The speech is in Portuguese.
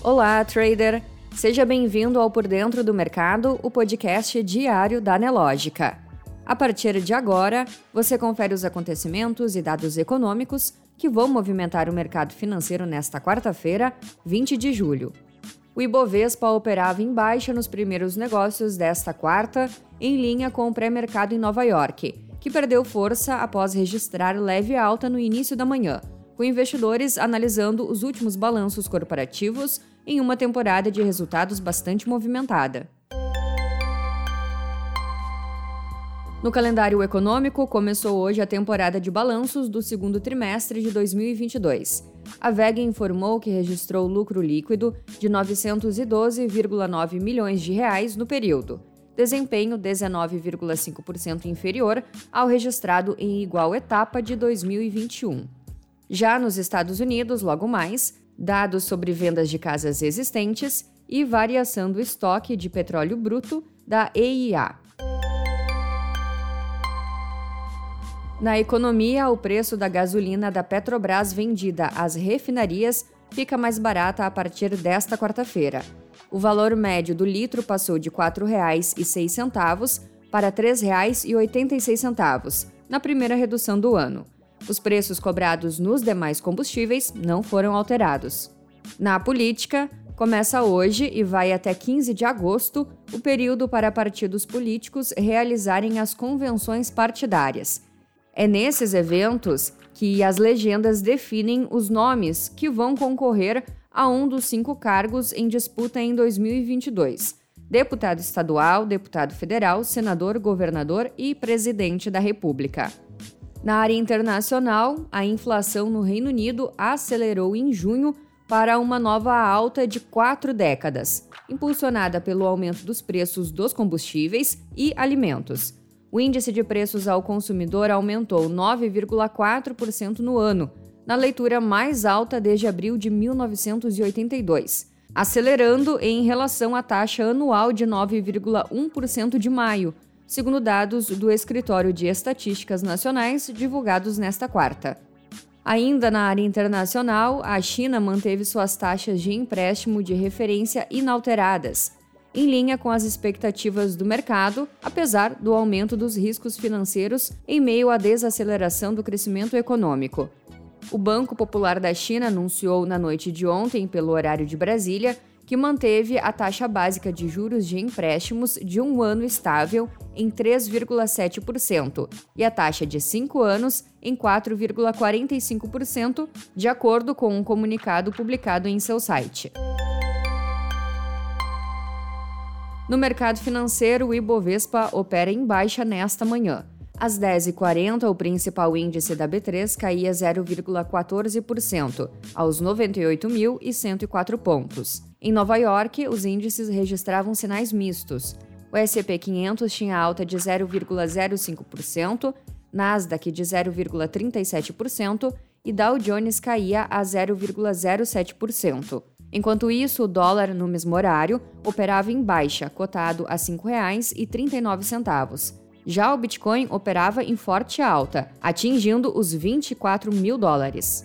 Olá, trader! Seja bem-vindo ao Por Dentro do Mercado, o podcast diário da Nelógica. A partir de agora, você confere os acontecimentos e dados econômicos que vão movimentar o mercado financeiro nesta quarta-feira, 20 de julho. O Ibovespa operava em baixa nos primeiros negócios desta quarta, em linha com o pré-mercado em Nova York, que perdeu força após registrar leve alta no início da manhã, com investidores analisando os últimos balanços corporativos em uma temporada de resultados bastante movimentada. No calendário econômico, começou hoje a temporada de balanços do segundo trimestre de 2022. A VEG informou que registrou lucro líquido de 912,9 milhões de reais no período, desempenho 19,5% inferior ao registrado em igual etapa de 2021. Já nos Estados Unidos, logo mais, dados sobre vendas de casas existentes e variação do estoque de petróleo bruto da EIA. Na economia, o preço da gasolina da Petrobras vendida às refinarias fica mais barata a partir desta quarta-feira. O valor médio do litro passou de R$ 4,06 para R$ 3,86 na primeira redução do ano. Os preços cobrados nos demais combustíveis não foram alterados. Na política, começa hoje e vai até 15 de agosto o período para partidos políticos realizarem as convenções partidárias. É nesses eventos que as legendas definem os nomes que vão concorrer a um dos cinco cargos em disputa em 2022: deputado estadual, deputado federal, senador, governador e presidente da República. Na área internacional, a inflação no Reino Unido acelerou em junho para uma nova alta de quatro décadas, impulsionada pelo aumento dos preços dos combustíveis e alimentos. O índice de preços ao consumidor aumentou 9,4% no ano, na leitura mais alta desde abril de 1982, acelerando em relação à taxa anual de 9,1% de maio, segundo dados do Escritório de Estatísticas Nacionais divulgados nesta quarta. Ainda na área internacional, a China manteve suas taxas de empréstimo de referência inalteradas, em linha com as expectativas do mercado, apesar do aumento dos riscos financeiros em meio à desaceleração do crescimento econômico. O Banco Popular da China anunciou na noite de ontem, pelo horário de Brasília, que manteve a taxa básica de juros de empréstimos de um ano estável em 3,7% e a taxa de cinco anos em 4,45%, de acordo com um comunicado publicado em seu site. No mercado financeiro, o Ibovespa opera em baixa nesta manhã. Às 10h40, o principal índice da B3 caía 0,14%, aos 98.104 pontos. Em Nova York, os índices registravam sinais mistos. O S&P 500 tinha alta de 0,05%, Nasdaq de 0,37% e Dow Jones caía a 0,07%. Enquanto isso, o dólar, no mesmo horário, operava em baixa, cotado a R$ 5,39. Já o Bitcoin operava em forte alta, atingindo os 24 mil dólares.